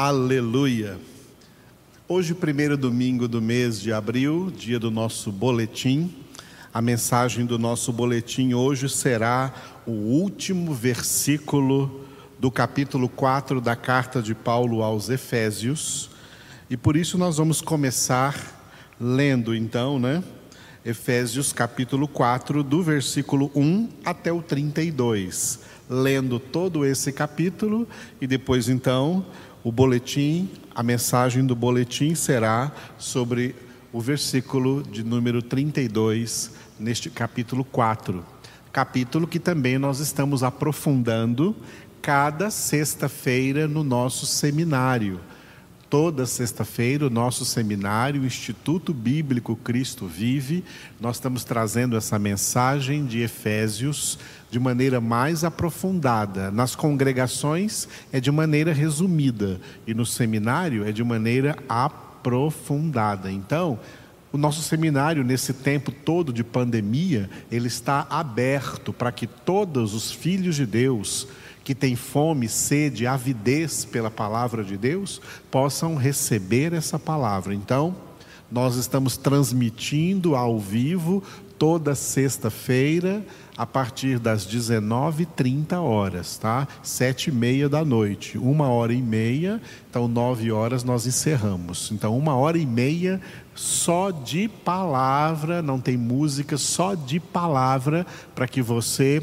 Aleluia. Hoje, primeiro domingo do mês de abril, dia do nosso boletim. A mensagem do nosso boletim hoje será o último versículo do capítulo 4 da carta de Paulo aos Efésios. E por isso nós vamos começar lendo então, né? Efésios capítulo 4, do versículo 1 até o 32. Lendo todo esse capítulo e depois então o boletim, a mensagem do boletim será sobre o versículo de número 32 neste capítulo 4. Capítulo que também nós estamos aprofundando cada sexta-feira no nosso seminário. Toda sexta-feira, o nosso seminário, o Instituto Bíblico Cristo Vive, nós estamos trazendo essa mensagem de Efésios de maneira mais aprofundada. Nas congregações é de maneira resumida e no seminário é de maneira aprofundada. Então, o nosso seminário, nesse tempo todo de pandemia, ele está aberto para que todos os filhos de Deus que têm fome, sede, avidez pela palavra de Deus, possam receber essa palavra. Então, nós estamos transmitindo ao vivo toda sexta-feira a partir das 19h30 horas, tá? Sete e meia da noite, uma hora e meia, então nove horas nós encerramos. Então uma hora e meia só de palavra, não tem música, só de palavra para que você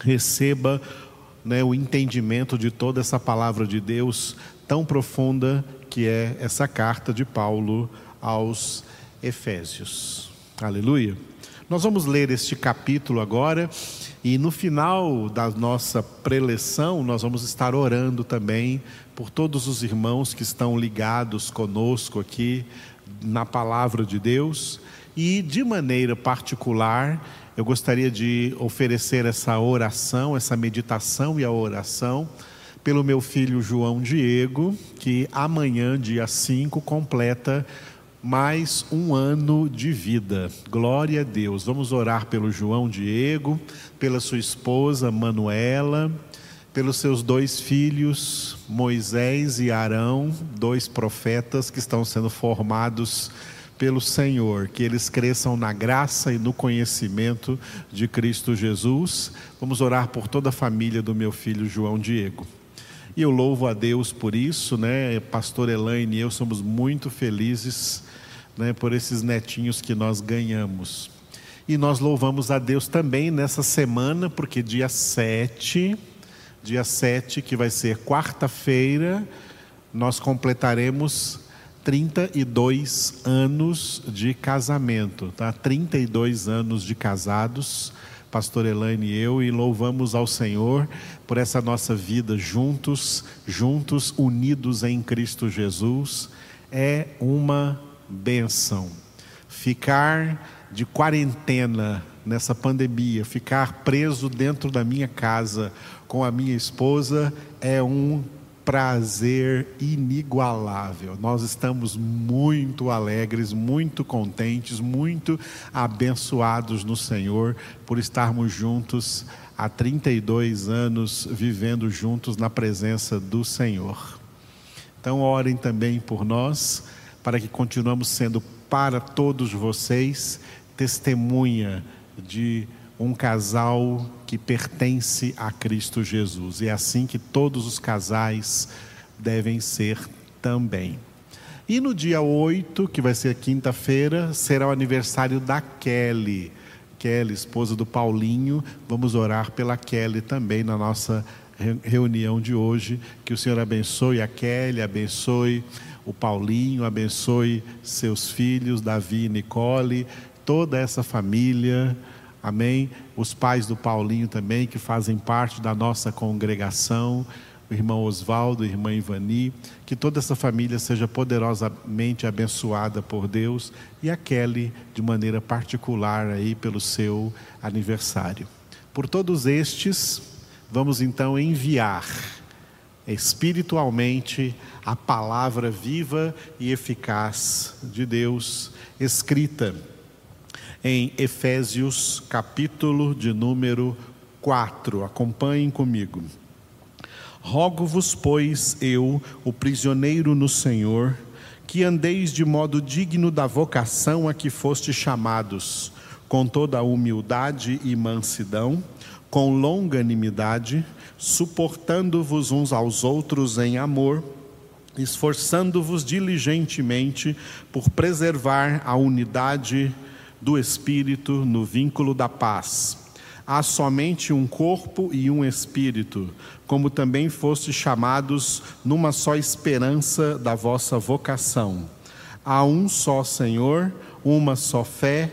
receba né, o entendimento de toda essa palavra de Deus tão profunda que é essa carta de Paulo aos Efésios. Aleluia. Nós vamos ler este capítulo agora e no final da nossa preleção nós vamos estar orando também por todos os irmãos que estão ligados conosco aqui na palavra de Deus. E de maneira particular eu gostaria de oferecer essa oração, essa meditação e a oração pelo meu filho João Diego, que amanhã, dia 5, completa mais um ano de vida. Glória a Deus. Vamos orar pelo João Diego, pela sua esposa Manuela, pelos seus dois filhos, Moisés e Arão, dois profetas que estão sendo formados pelo Senhor, que eles cresçam na graça e no conhecimento de Cristo Jesus. Vamos orar por toda a família do meu filho João Diego. E eu louvo a Deus por isso, né? Pastor Elaine e eu somos muito felizes, né, por esses netinhos que nós ganhamos. E nós louvamos a Deus também nessa semana, porque dia 7, dia 7, que vai ser quarta-feira, nós completaremos 32 anos de casamento, tá? 32 anos de casados, pastor Elaine e eu, e louvamos ao Senhor por essa nossa vida juntos, juntos, unidos em Cristo Jesus. É uma benção. Ficar de quarentena nessa pandemia, ficar preso dentro da minha casa com a minha esposa é um prazer inigualável. Nós estamos muito alegres, muito contentes, muito abençoados no Senhor por estarmos juntos há 32 anos vivendo juntos na presença do Senhor. Então, orem também por nós, para que continuemos sendo para todos vocês testemunha de um casal que pertence a Cristo Jesus. E é assim que todos os casais devem ser também. E no dia 8, que vai ser quinta-feira, será o aniversário da Kelly. Kelly, esposa do Paulinho. Vamos orar pela Kelly também na nossa reunião de hoje. Que o Senhor abençoe a Kelly, abençoe o Paulinho, abençoe seus filhos, Davi e Nicole, toda essa família Amém? Os pais do Paulinho também, que fazem parte da nossa congregação, o irmão Oswaldo, a irmã Ivani, que toda essa família seja poderosamente abençoada por Deus e a Kelly de maneira particular aí pelo seu aniversário. Por todos estes, vamos então enviar espiritualmente a palavra viva e eficaz de Deus escrita em Efésios, capítulo de número 4. Acompanhem comigo. Rogo-vos, pois, eu, o prisioneiro no Senhor, que andeis de modo digno da vocação a que foste chamados, com toda a humildade e mansidão, com longanimidade, suportando-vos uns aos outros em amor, esforçando-vos diligentemente por preservar a unidade do Espírito no vínculo da paz. Há somente um corpo e um espírito, como também fostes chamados numa só esperança da vossa vocação. Há um só Senhor, uma só fé,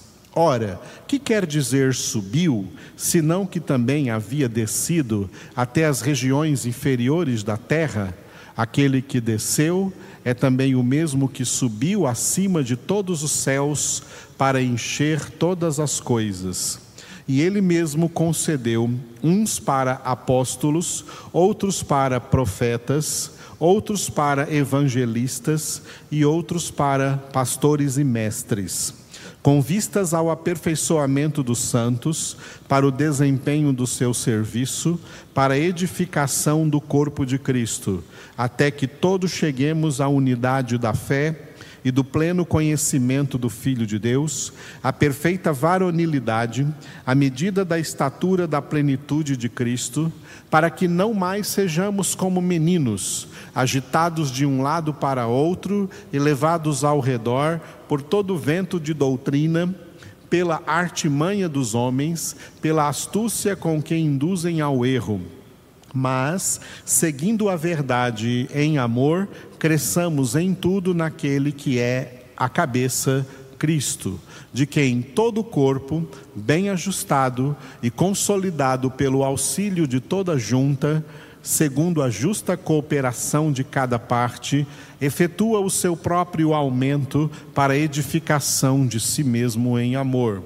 Ora, que quer dizer subiu, senão que também havia descido até as regiões inferiores da terra? Aquele que desceu é também o mesmo que subiu acima de todos os céus para encher todas as coisas e ele mesmo concedeu uns para apóstolos, outros para profetas, outros para evangelistas e outros para pastores e mestres, com vistas ao aperfeiçoamento dos santos, para o desempenho do seu serviço, para a edificação do corpo de Cristo, até que todos cheguemos à unidade da fé e do pleno conhecimento do Filho de Deus, a perfeita varonilidade, a medida da estatura da plenitude de Cristo, para que não mais sejamos como meninos, agitados de um lado para outro e levados ao redor por todo vento de doutrina, pela artimanha dos homens, pela astúcia com que induzem ao erro mas, seguindo a verdade em amor, cresçamos em tudo naquele que é a cabeça, Cristo, de quem todo o corpo, bem ajustado e consolidado pelo auxílio de toda junta, segundo a justa cooperação de cada parte, efetua o seu próprio aumento para edificação de si mesmo em amor.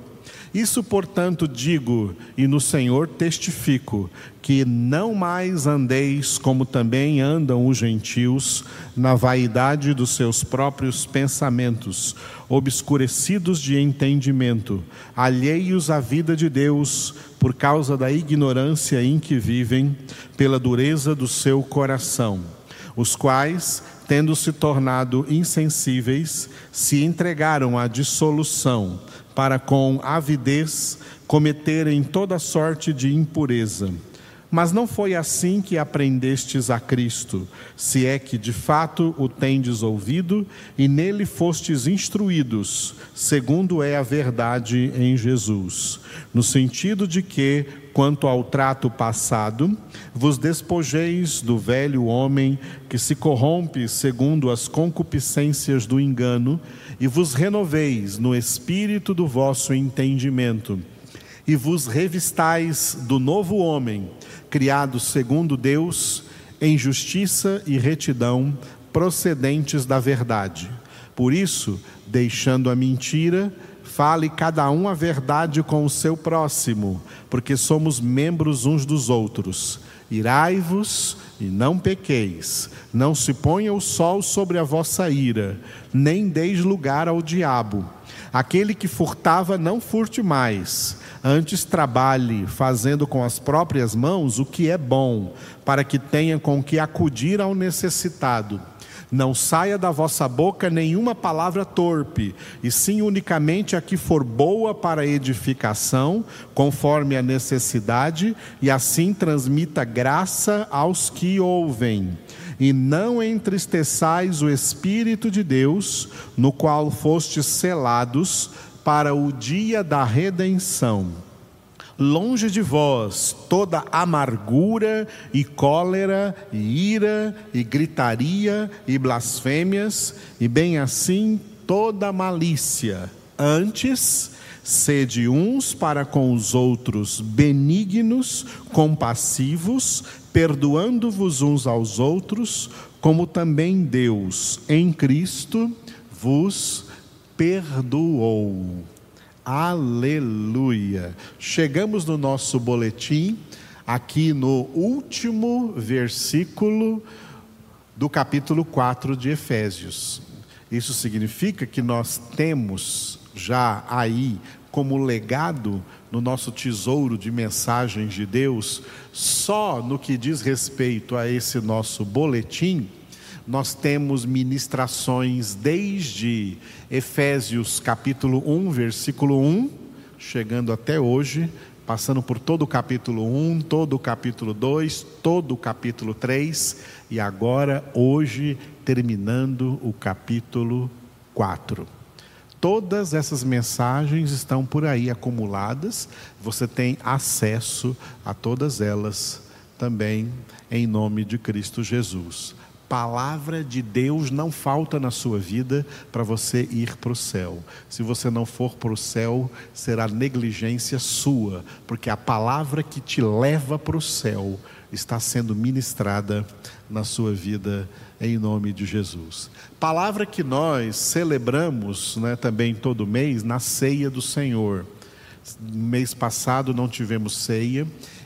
Isso, portanto, digo e no Senhor testifico, que não mais andeis como também andam os gentios, na vaidade dos seus próprios pensamentos, obscurecidos de entendimento, alheios à vida de Deus, por causa da ignorância em que vivem, pela dureza do seu coração, os quais, tendo se tornado insensíveis, se entregaram à dissolução para com avidez cometerem toda sorte de impureza. Mas não foi assim que aprendestes a Cristo, se é que de fato o tendes ouvido e nele fostes instruídos, segundo é a verdade em Jesus, no sentido de que, quanto ao trato passado, vos despojeis do velho homem que se corrompe segundo as concupiscências do engano e vos renoveis no espírito do vosso entendimento, e vos revistais do novo homem, criado segundo Deus, em justiça e retidão, procedentes da verdade. Por isso, deixando a mentira, fale cada um a verdade com o seu próximo, porque somos membros uns dos outros. Irai-vos e não pequeis, não se ponha o sol sobre a vossa ira, nem deis lugar ao diabo. Aquele que furtava, não furte mais, antes trabalhe, fazendo com as próprias mãos o que é bom, para que tenha com que acudir ao necessitado. Não saia da vossa boca nenhuma palavra torpe, e sim unicamente a que for boa para edificação, conforme a necessidade, e assim transmita graça aos que ouvem. E não entristeçais o Espírito de Deus, no qual fostes selados para o dia da redenção. Longe de vós toda amargura e cólera e ira e gritaria e blasfêmias, e bem assim toda malícia. Antes, Sede uns para com os outros benignos, compassivos, perdoando-vos uns aos outros, como também Deus em Cristo vos perdoou. Aleluia. Chegamos no nosso boletim, aqui no último versículo do capítulo 4 de Efésios. Isso significa que nós temos já aí como legado no nosso tesouro de mensagens de Deus, só no que diz respeito a esse nosso boletim, nós temos ministrações desde Efésios capítulo 1, versículo 1, chegando até hoje, passando por todo o capítulo 1, todo o capítulo 2, todo o capítulo 3 e agora, hoje, terminando o capítulo 4. Todas essas mensagens estão por aí acumuladas, você tem acesso a todas elas também em nome de Cristo Jesus. Palavra de Deus não falta na sua vida para você ir para o céu. Se você não for para o céu, será negligência sua, porque a palavra que te leva para o céu está sendo ministrada na sua vida em nome de Jesus. Palavra que nós celebramos né, também todo mês na ceia do Senhor. Mês passado não tivemos ceia.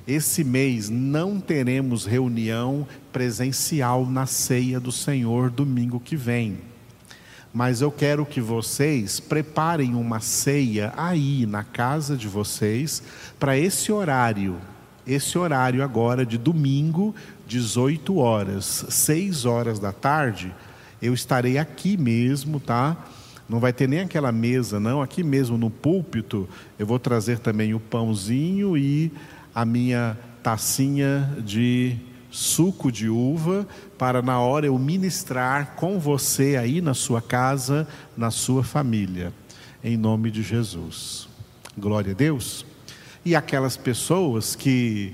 Esse mês não teremos reunião presencial na ceia do Senhor domingo que vem. Mas eu quero que vocês preparem uma ceia aí na casa de vocês para esse horário esse horário agora de domingo, 18 horas, 6 horas da tarde, eu estarei aqui mesmo, tá? Não vai ter nem aquela mesa, não. Aqui mesmo no púlpito, eu vou trazer também o pãozinho e a minha tacinha de suco de uva, para na hora eu ministrar com você aí na sua casa, na sua família, em nome de Jesus. Glória a Deus. E aquelas pessoas que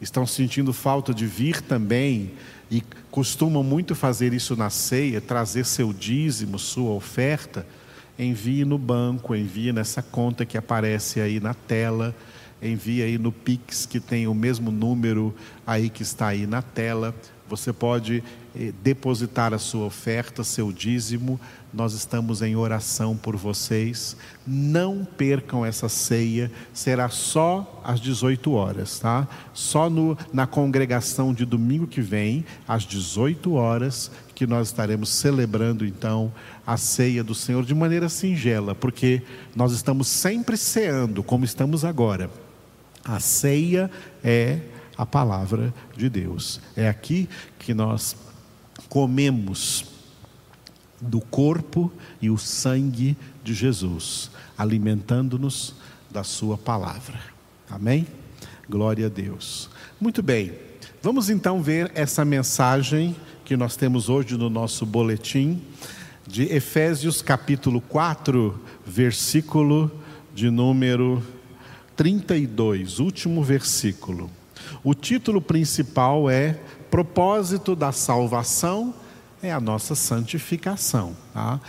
estão sentindo falta de vir também e costumam muito fazer isso na ceia, trazer seu dízimo, sua oferta, envie no banco, envie nessa conta que aparece aí na tela, envie aí no Pix que tem o mesmo número aí que está aí na tela. Você pode eh, depositar a sua oferta, seu dízimo. Nós estamos em oração por vocês. Não percam essa ceia, será só às 18 horas, tá? Só no, na congregação de domingo que vem, às 18 horas, que nós estaremos celebrando então a ceia do Senhor de maneira singela, porque nós estamos sempre ceando, como estamos agora. A ceia é a palavra de Deus. É aqui que nós comemos do corpo e o sangue de Jesus, alimentando-nos da Sua palavra. Amém? Glória a Deus. Muito bem, vamos então ver essa mensagem que nós temos hoje no nosso boletim, de Efésios capítulo 4, versículo de número 32, último versículo. O título principal é Propósito da Salvação é a nossa santificação. Tá?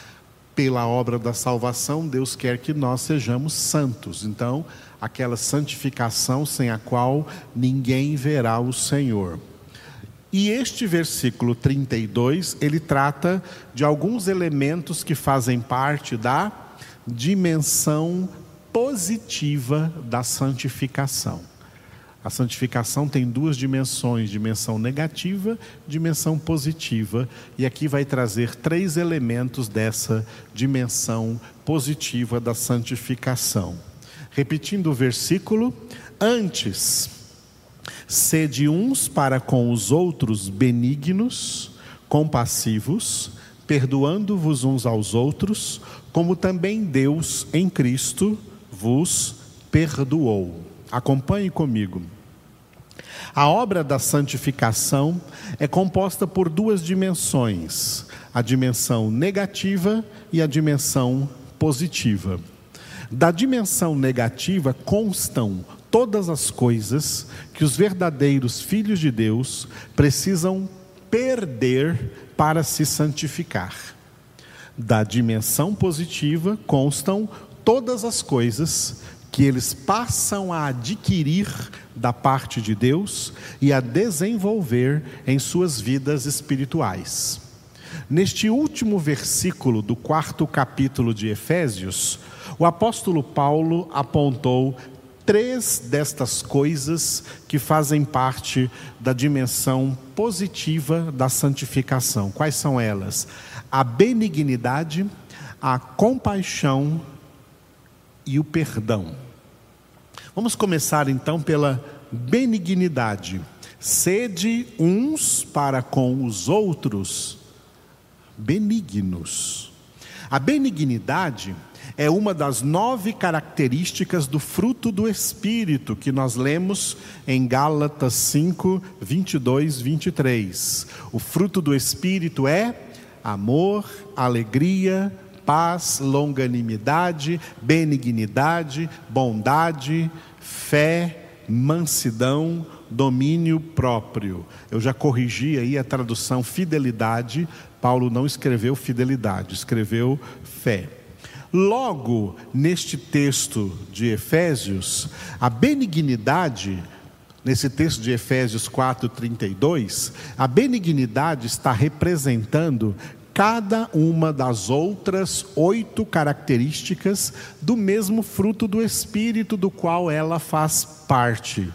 Pela obra da salvação, Deus quer que nós sejamos santos. Então, aquela santificação sem a qual ninguém verá o Senhor. E este versículo 32, ele trata de alguns elementos que fazem parte da dimensão positiva da santificação. A santificação tem duas dimensões: dimensão negativa, dimensão positiva. E aqui vai trazer três elementos dessa dimensão positiva da santificação. Repetindo o versículo: Antes, sede uns para com os outros benignos, compassivos, perdoando-vos uns aos outros, como também Deus em Cristo vos perdoou. Acompanhe comigo. A obra da santificação é composta por duas dimensões: a dimensão negativa e a dimensão positiva. Da dimensão negativa constam todas as coisas que os verdadeiros filhos de Deus precisam perder para se santificar. Da dimensão positiva constam todas as coisas que eles passam a adquirir da parte de Deus e a desenvolver em suas vidas espirituais. Neste último versículo do quarto capítulo de Efésios, o apóstolo Paulo apontou três destas coisas que fazem parte da dimensão positiva da santificação. Quais são elas? A benignidade, a compaixão e o perdão. Vamos começar então pela benignidade. Sede uns para com os outros benignos. A benignidade é uma das nove características do fruto do Espírito que nós lemos em Gálatas 5, 22, 23. O fruto do Espírito é amor, alegria, paz, longanimidade, benignidade, bondade, fé, mansidão, domínio próprio. Eu já corrigi aí a tradução fidelidade. Paulo não escreveu fidelidade, escreveu fé. Logo, neste texto de Efésios, a benignidade, nesse texto de Efésios 4:32, a benignidade está representando cada uma das outras oito características do mesmo fruto do Espírito do qual ela faz parte.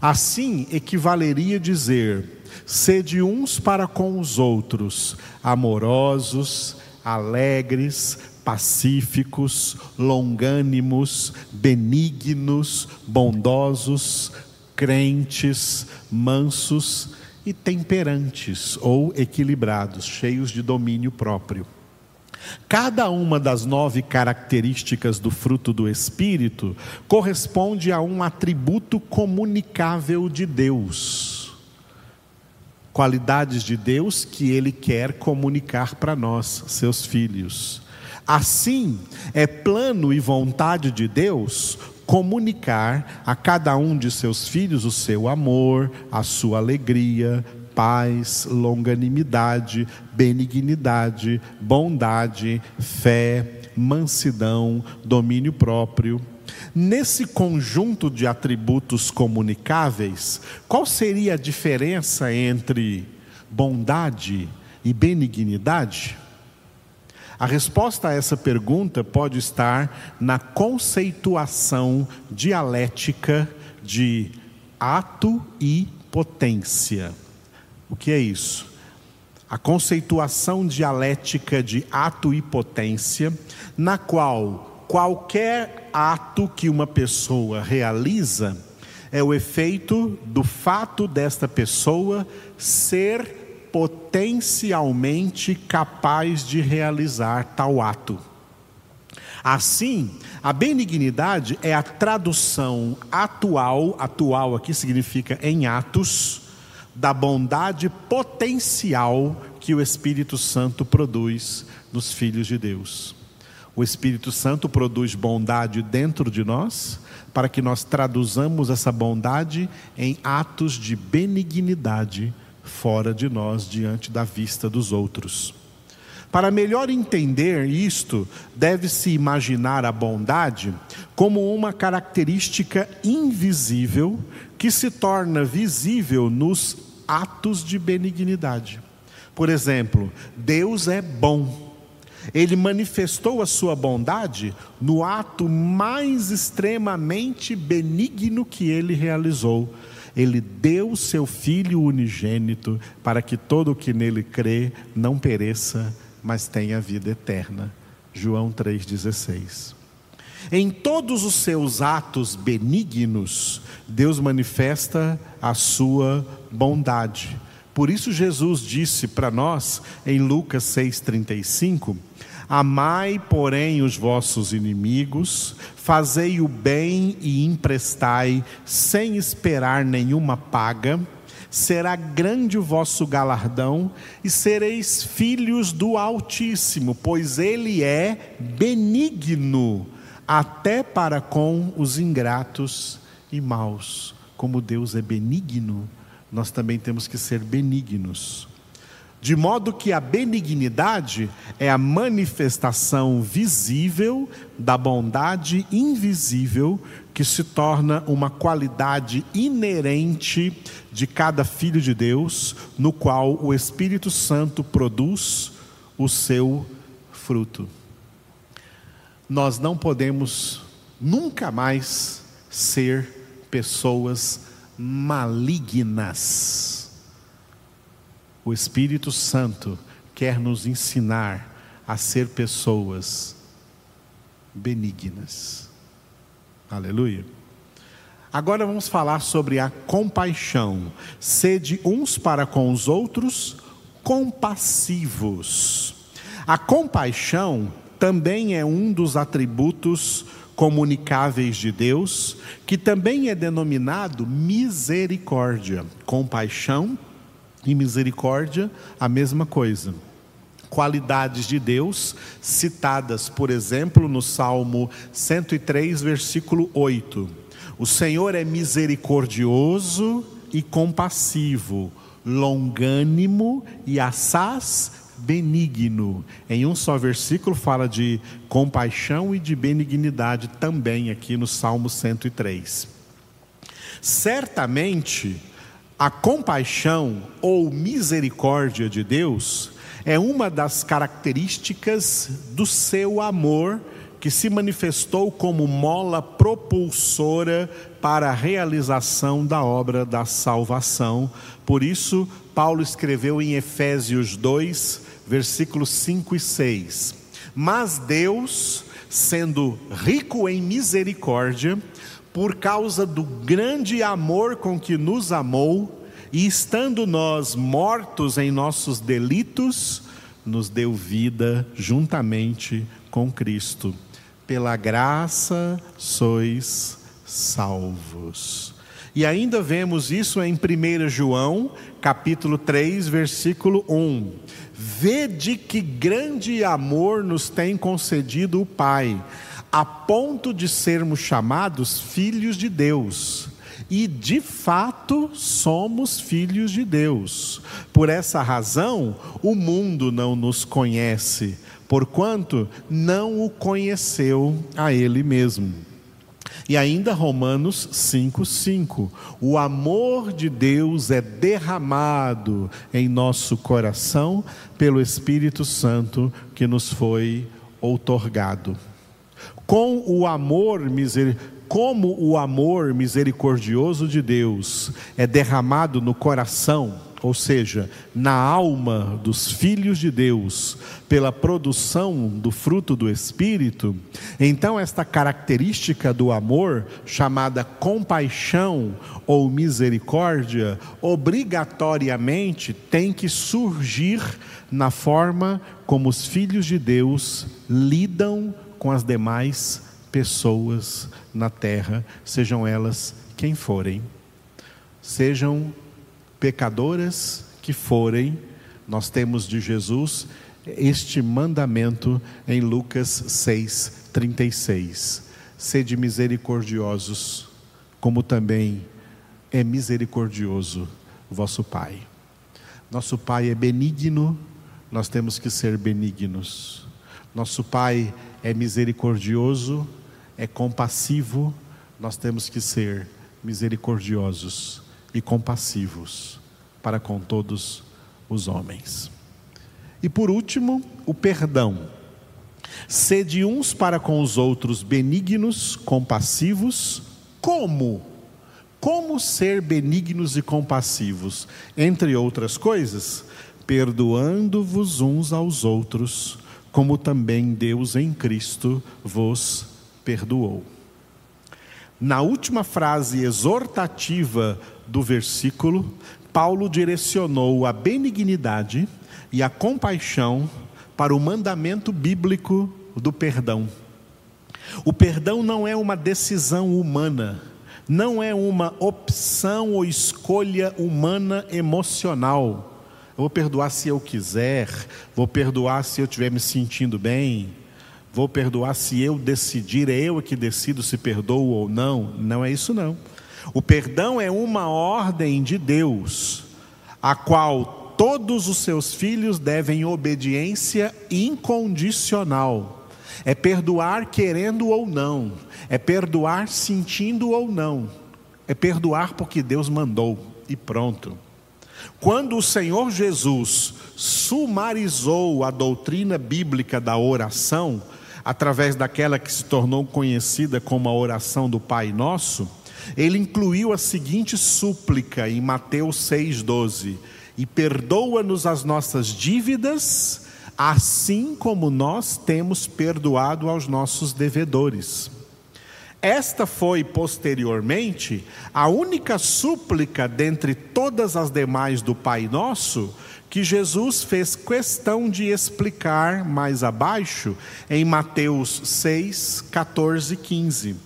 Assim, equivaleria dizer: sede uns para com os outros, amorosos, alegres, pacíficos, longânimos, benignos, bondosos, crentes, mansos e temperantes ou equilibrados, cheios de domínio próprio. Cada uma das nove características do fruto do Espírito corresponde a um atributo comunicável de Deus. Qualidades de Deus que Ele quer comunicar para nós, seus filhos. Assim, é plano e vontade de Deus comunicar a cada um de seus filhos o seu amor, a sua alegria, paz, longanimidade, benignidade, bondade, fé, mansidão, domínio próprio. Nesse conjunto de atributos comunicáveis, qual seria a diferença entre bondade e benignidade? A resposta a essa pergunta pode estar na conceituação dialética de ato e potência. O que é isso? A conceituação dialética de ato e potência, na qual qualquer ato que uma pessoa realiza é o efeito do fato desta pessoa ser potencialmente capaz de realizar tal ato. Assim, a benignidade é a tradução atual, atual aqui significa em atos, da bondade potencial que o Espírito Santo produz nos filhos de Deus. O Espírito Santo produz bondade dentro de nós, para que nós traduzamos essa bondade em atos de benignidade fora de nós, diante da vista dos outros. Para melhor entender isto, deve-se imaginar a bondade como uma característica invisível que se torna visível nos atos de benignidade. Por exemplo, Deus é bom. Ele manifestou a sua bondade no ato mais extremamente benigno que ele realizou, ele deu seu Filho unigênito para que todo o que nele crê não pereça, mas tenha vida eterna. João 3,16. Em todos os seus atos benignos, Deus manifesta a sua bondade. Por isso, Jesus disse para nós, em Lucas 6,35: Amai, porém, os vossos inimigos, fazei o bem e emprestai, sem esperar nenhuma paga, será grande o vosso galardão, e sereis filhos do Altíssimo, pois Ele é benigno, até para com os ingratos e maus. Como Deus é benigno, nós também temos que ser benignos. De modo que a benignidade é a manifestação visível da bondade invisível que se torna uma qualidade inerente de cada filho de Deus, no qual o Espírito Santo produz o seu fruto. Nós não podemos nunca mais ser pessoas malignas. O Espírito Santo quer nos ensinar a ser pessoas benignas. Aleluia. Agora vamos falar sobre a compaixão. Sede uns para com os outros compassivos. A compaixão também é um dos atributos comunicáveis de Deus, que também é denominado misericórdia. Compaixão e misericórdia, a mesma coisa. Qualidades de Deus citadas, por exemplo, no Salmo 103, versículo 8. O Senhor é misericordioso e compassivo, longânimo e assaz benigno. Em um só versículo fala de compaixão e de benignidade também aqui no Salmo 103. Certamente, a compaixão ou misericórdia de Deus é uma das características do seu amor que se manifestou como mola propulsora para a realização da obra da salvação. Por isso, Paulo escreveu em Efésios 2, versículos 5 e 6. Mas Deus, sendo rico em misericórdia, por causa do grande amor com que nos amou, e estando nós mortos em nossos delitos, nos deu vida juntamente com Cristo. Pela graça sois salvos. E ainda vemos isso em 1 João, capítulo 3, versículo 1. Vede que grande amor nos tem concedido o Pai, a ponto de sermos chamados filhos de Deus. E de fato somos filhos de Deus. Por essa razão, o mundo não nos conhece, porquanto não o conheceu a Ele mesmo. E ainda Romanos 5:5. O amor de Deus é derramado em nosso coração pelo Espírito Santo que nos foi outorgado. Com o amor como o amor misericordioso de Deus é derramado no coração ou seja, na alma dos filhos de Deus, pela produção do fruto do Espírito, então esta característica do amor, chamada compaixão ou misericórdia, obrigatoriamente tem que surgir na forma como os filhos de Deus lidam com as demais pessoas na terra, sejam elas quem forem. Sejam pecadoras que forem, nós temos de Jesus este mandamento em Lucas 6, 36. Sede misericordiosos, como também é misericordioso vosso Pai. Nosso Pai é benigno, nós temos que ser benignos. Nosso Pai é misericordioso, é compassivo, nós temos que ser misericordiosos e compassivos para com todos os homens. E por último, o perdão. Sede uns para com os outros benignos, compassivos, como? Como ser benignos e compassivos? Entre outras coisas, perdoando-vos uns aos outros, como também Deus em Cristo vos perdoou. Na última frase exortativa do versículo, Paulo direcionou a benignidade e a compaixão para o mandamento bíblico do perdão. O perdão não é uma decisão humana, não é uma opção ou escolha humana emocional. Vou perdoar se eu quiser, vou perdoar se eu estiver me sentindo bem, vou perdoar se eu decidir, é eu que decido se perdoo ou não. Não é isso não. O perdão é uma ordem de Deus, a qual todos os seus filhos devem obediência incondicional. É perdoar querendo ou não, é perdoar sentindo ou não, é perdoar porque Deus mandou e pronto. Quando o Senhor Jesus sumarizou a doutrina bíblica da oração, através daquela que se tornou conhecida como a oração do Pai Nosso, ele incluiu a seguinte súplica em Mateus 6,12: E perdoa-nos as nossas dívidas, assim como nós temos perdoado aos nossos devedores. Esta foi, posteriormente, a única súplica dentre todas as demais do Pai Nosso que Jesus fez questão de explicar mais abaixo em Mateus 6, 14 e 15.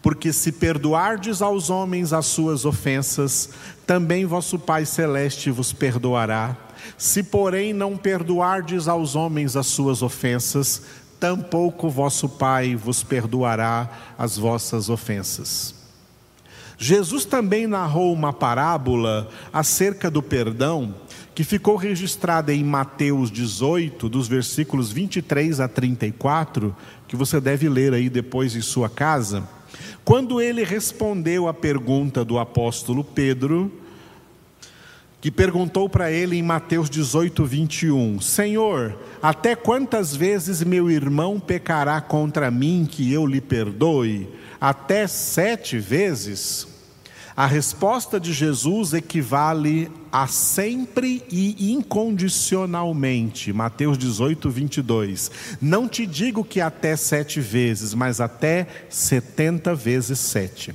Porque se perdoardes aos homens as suas ofensas, também vosso Pai Celeste vos perdoará. Se, porém, não perdoardes aos homens as suas ofensas, tampouco vosso Pai vos perdoará as vossas ofensas. Jesus também narrou uma parábola acerca do perdão que ficou registrada em Mateus 18, dos versículos 23 a 34, que você deve ler aí depois em sua casa. Quando ele respondeu à pergunta do apóstolo Pedro, que perguntou para ele em Mateus 18, 21: Senhor, até quantas vezes meu irmão pecará contra mim que eu lhe perdoe? Até sete vezes? A resposta de Jesus equivale a sempre e incondicionalmente. Mateus 18, 22. Não te digo que até sete vezes, mas até setenta vezes sete.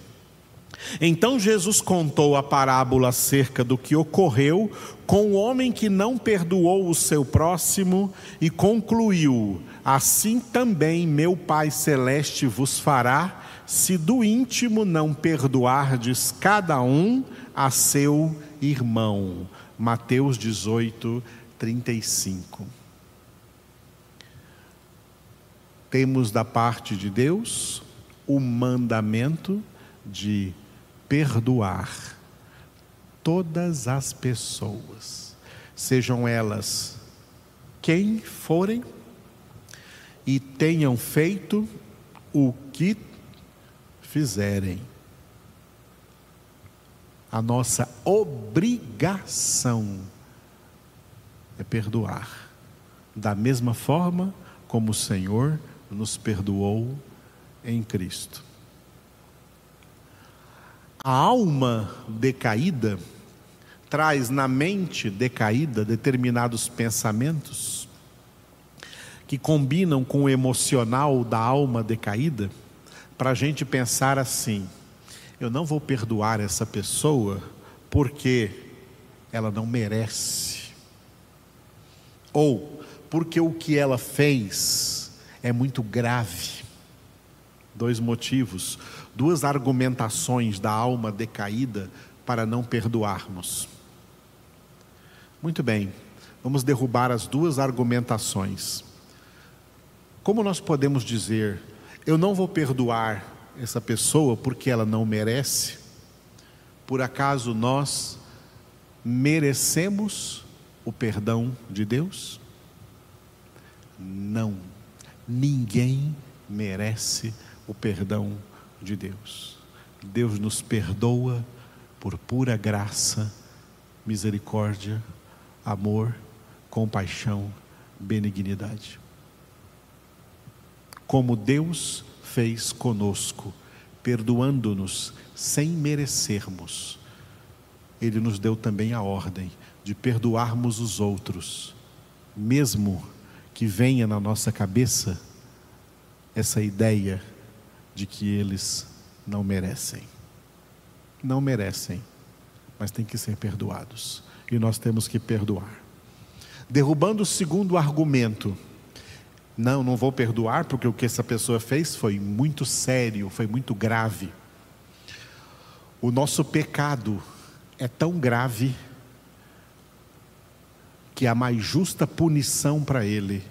Então Jesus contou a parábola acerca do que ocorreu com o homem que não perdoou o seu próximo e concluiu: Assim também meu Pai Celeste vos fará, se do íntimo não perdoardes cada um a seu irmão. Mateus 18, 35. Temos da parte de Deus o mandamento de perdoar todas as pessoas, sejam elas quem forem e tenham feito o que fizerem. A nossa obrigação é perdoar, da mesma forma como o Senhor nos perdoou em Cristo. A alma decaída traz na mente decaída determinados pensamentos que combinam com o emocional da alma decaída, para a gente pensar assim: eu não vou perdoar essa pessoa porque ela não merece, ou porque o que ela fez é muito grave. Dois motivos duas argumentações da alma decaída para não perdoarmos. Muito bem, vamos derrubar as duas argumentações. Como nós podemos dizer, eu não vou perdoar essa pessoa porque ela não merece? Por acaso nós merecemos o perdão de Deus? Não, ninguém merece o perdão de Deus. Deus nos perdoa por pura graça, misericórdia, amor, compaixão, benignidade. Como Deus fez conosco, perdoando-nos sem merecermos, Ele nos deu também a ordem de perdoarmos os outros, mesmo que venha na nossa cabeça essa ideia de que eles não merecem. Não merecem, mas têm que ser perdoados. E nós temos que perdoar. Derrubando o segundo argumento, não, não vou perdoar porque o que essa pessoa fez foi muito sério, foi muito grave. O nosso pecado é tão grave que a mais justa punição para ele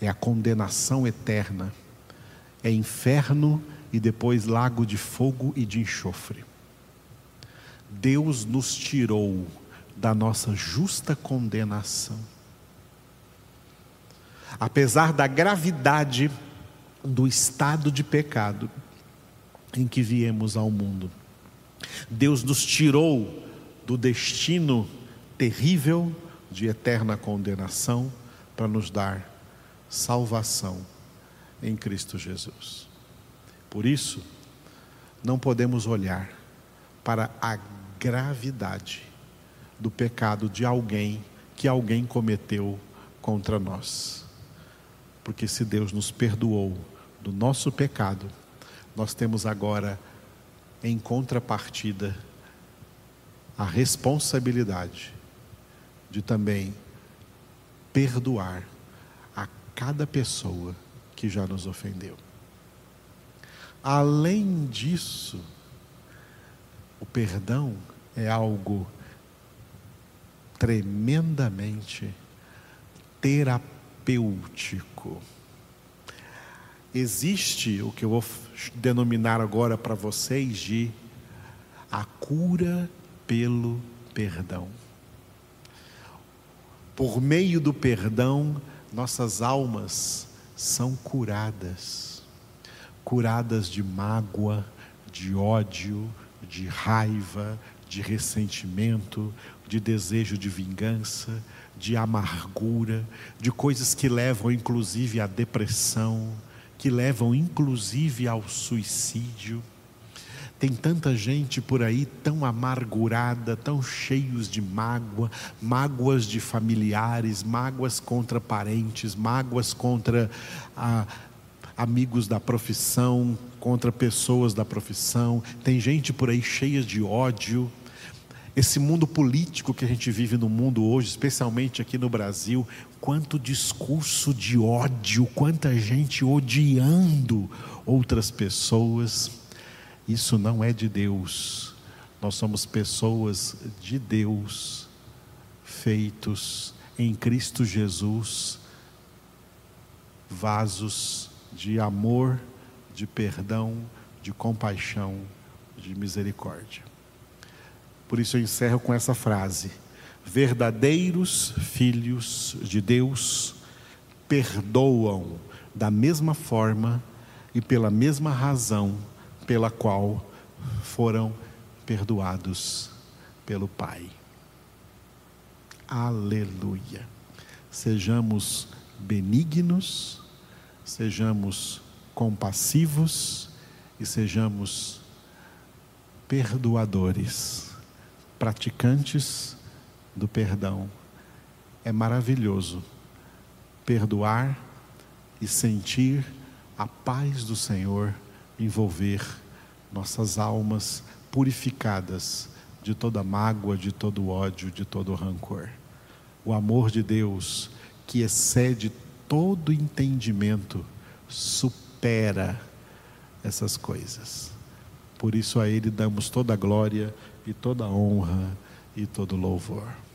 é a condenação eterna é inferno e depois lago de fogo e de enxofre. Deus nos tirou da nossa justa condenação. Apesar da gravidade do estado de pecado em que viemos ao mundo, Deus nos tirou do destino terrível de eterna condenação para nos dar salvação em Cristo Jesus. Por isso, não podemos olhar para a gravidade do pecado de alguém que alguém cometeu contra nós. Porque se Deus nos perdoou do nosso pecado, nós temos agora, em contrapartida, a responsabilidade de também perdoar a cada pessoa que já nos ofendeu. Além disso, o perdão é algo tremendamente terapêutico. Existe o que eu vou denominar agora para vocês de a cura pelo perdão. Por meio do perdão, nossas almas são curadas curadas de mágoa, de ódio, de raiva, de ressentimento, de desejo de vingança, de amargura, de coisas que levam inclusive à depressão, que levam inclusive ao suicídio. Tem tanta gente por aí tão amargurada, tão cheios de mágoa, mágoas de familiares, mágoas contra parentes, mágoas contra a, amigos da profissão, contra pessoas da profissão. Tem gente por aí cheia de ódio. Esse mundo político que a gente vive no mundo hoje, especialmente aqui no Brasil, quanto discurso de ódio, quanta gente odiando outras pessoas. Isso não é de Deus. Nós somos pessoas de Deus, feitos em Cristo Jesus, vasos de amor, de perdão, de compaixão, de misericórdia. Por isso eu encerro com essa frase: verdadeiros filhos de Deus perdoam da mesma forma e pela mesma razão pela qual foram perdoados pelo Pai. Aleluia. Sejamos benignos sejamos compassivos e sejamos perdoadores, praticantes do perdão. É maravilhoso perdoar e sentir a paz do Senhor envolver nossas almas purificadas de toda mágoa, de todo ódio, de todo rancor. O amor de Deus que excede todo entendimento supera essas coisas. Por isso a Ele damos toda a glória e toda a honra e todo louvor.